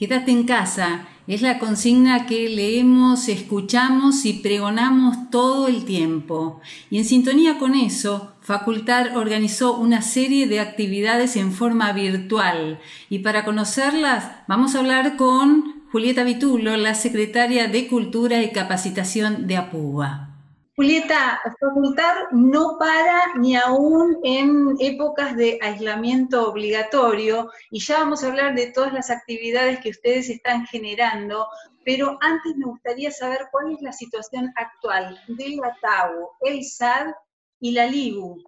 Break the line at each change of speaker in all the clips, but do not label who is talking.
Quédate en casa es la consigna que leemos, escuchamos y pregonamos todo el tiempo. Y en sintonía con eso, Facultar organizó una serie de actividades en forma virtual. Y para conocerlas, vamos a hablar con Julieta Vitulo, la secretaria de Cultura y Capacitación de APUBA.
Julieta, facultar no para ni aún en épocas de aislamiento obligatorio y ya vamos a hablar de todas las actividades que ustedes están generando, pero antes me gustaría saber cuál es la situación actual de la TAU, el SAD y la LIBU.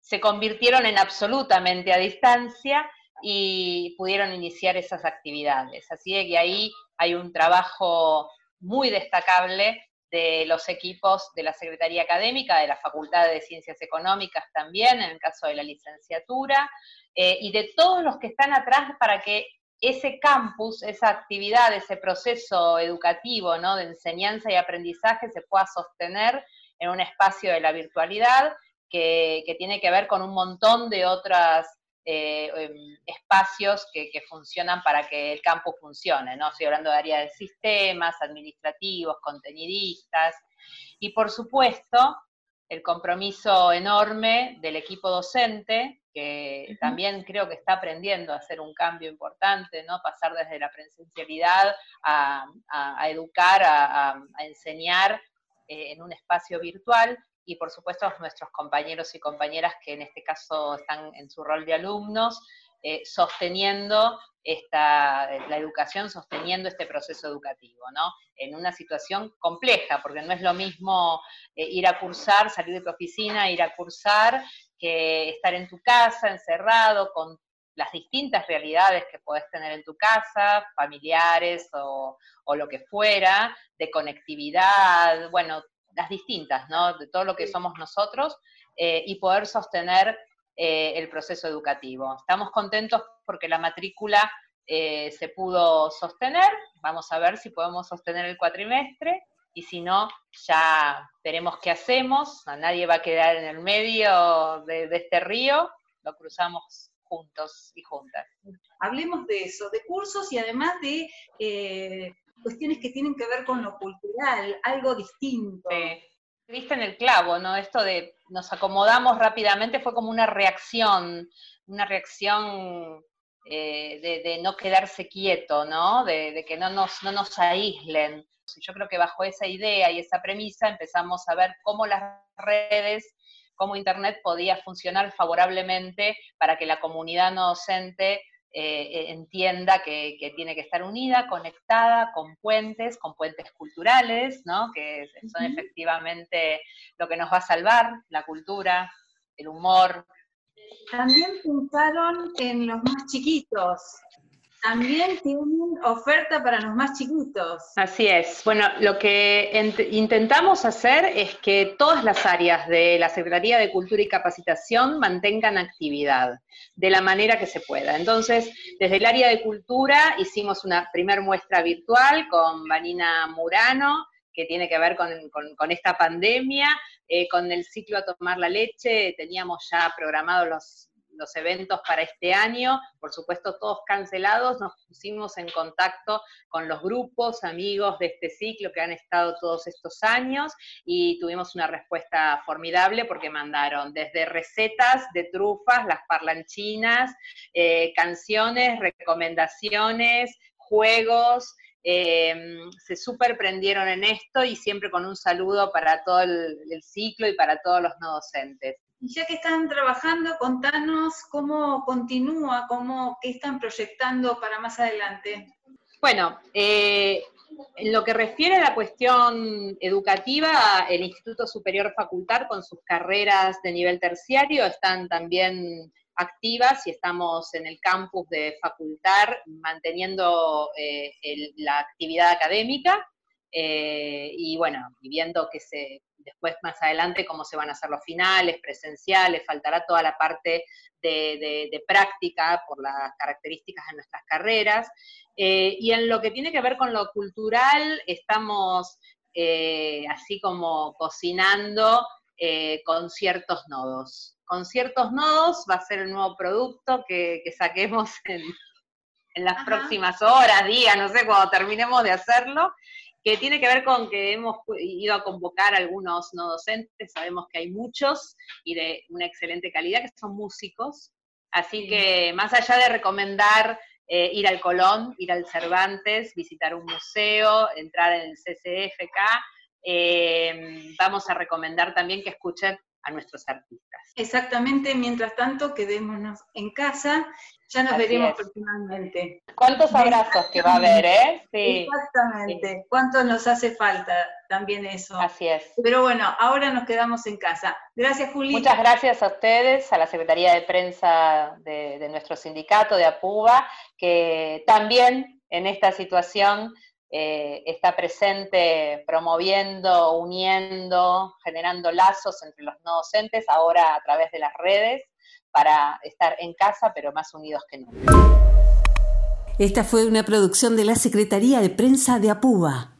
Se convirtieron en absolutamente a distancia y pudieron iniciar esas actividades. Así que ahí hay un trabajo muy destacable de los equipos de la Secretaría Académica, de la Facultad de Ciencias Económicas también, en el caso de la licenciatura, eh, y de todos los que están atrás para que ese campus, esa actividad, ese proceso educativo ¿no? de enseñanza y aprendizaje se pueda sostener en un espacio de la virtualidad que, que tiene que ver con un montón de otras eh, em, espacios que, funcionan para que el campo funcione, ¿no? Estoy hablando de área de sistemas, administrativos, contenidistas, y por supuesto, el compromiso enorme del equipo docente, que también creo que está aprendiendo a hacer un cambio importante, ¿no? Pasar desde la presencialidad a, educar, a, enseñar eh, en un espacio virtual, y por supuesto nuestros compañeros y compañeras que en este caso están en su rol de alumnos, eh, sosteniendo esta, la educación, sosteniendo este proceso educativo, ¿no? En una situación compleja, porque no es lo mismo eh, ir a cursar, salir de tu oficina, ir a cursar, que estar en tu casa, encerrado, con las distintas realidades que podés tener en tu casa, familiares o, o lo que fuera, de conectividad, bueno, las distintas, ¿no? De todo lo que somos nosotros eh, y poder sostener eh, el proceso educativo. Estamos contentos porque la matrícula eh, se pudo sostener, vamos a ver si podemos sostener el cuatrimestre y si no, ya veremos qué hacemos, nadie va a quedar en el medio de, de este río, lo cruzamos juntos y juntas.
Hablemos de eso, de cursos y además de cuestiones que tienen que ver con lo cultural, algo distinto.
Viste en el clavo, ¿no? Esto de nos acomodamos rápidamente fue como una reacción, una reacción eh, de, no quedarse quieto, ¿no? De, que no nos, no nos aíslen. Yo creo que bajo esa idea y esa premisa empezamos a ver cómo las redes, cómo Internet podía funcionar favorablemente para que la comunidad no docente eh, entienda que, tiene que estar unida, conectada, con puentes, con puentes culturales, ¿no? que son efectivamente lo que nos va a salvar, la cultura, el humor.
También pensaron en los más chiquitos, también tienen oferta para los más chiquitos.
Así es. Bueno, lo que intentamos hacer es que todas las áreas de la Secretaría de Cultura y Capacitación mantengan actividad de la manera que se pueda. Entonces, desde el área de cultura hicimos una primer muestra virtual con Vanina Murano, que tiene que ver con, esta pandemia. Eh, con el ciclo a tomar la leche teníamos ya programados los los eventos para este año, por supuesto todos cancelados, nos pusimos en contacto con los grupos, amigos de este ciclo que han estado todos estos años y tuvimos una respuesta formidable porque mandaron desde recetas de trufas, las parlanchinas, eh, canciones, recomendaciones, juegos, em, se super prendieron en esto y siempre con un saludo para todo el, el, ciclo y para todos los no docentes.
Ya que están trabajando, contanos cómo continúa, cómo, qué están proyectando para más adelante.
Bueno, eh, en lo que refiere a la cuestión educativa, el Instituto Superior Facultar con sus carreras de nivel terciario están también activas y estamos en el campus de Facultar manteniendo eh, la actividad académica eh, y bueno, viendo que se después más adelante cómo se van a hacer los finales, presenciales, faltará toda la parte de, práctica por las características de nuestras carreras. Eh, y en lo que tiene que ver con lo cultural, estamos eh, así como cocinando eh, con ciertos nodos. Con ciertos nodos va a ser el nuevo producto que, saquemos en, en las próximas horas, días, no sé, cuando terminemos de hacerlo, que tiene que ver con que hemos ido a convocar a algunos no docentes, sabemos que hay muchos y de una excelente calidad, que son músicos, así que más allá de recomendar eh, ir al Colón, ir al Cervantes, visitar un museo, entrar en el CCFK, eh, vamos a recomendar también que escuchen a nuestros artistas.
Exactamente, mientras tanto quedémonos en casa, ya nos veremos personalmente.
¿Cuántos abrazos que va a haber, eh?
Sí. Exactamente, cuánto nos hace falta también eso.
Así es.
Pero bueno, ahora nos quedamos en casa. Gracias, Juli.
Muchas gracias a ustedes, a la Secretaría de Prensa de, de nuestro sindicato de APUBA, que también en esta situación eh, está presente promoviendo, uniendo, generando lazos entre los no docentes, ahora a través de las redes, para estar en casa, pero más unidos que nunca.
Esta fue una producción de la Secretaría de Prensa de APUBA.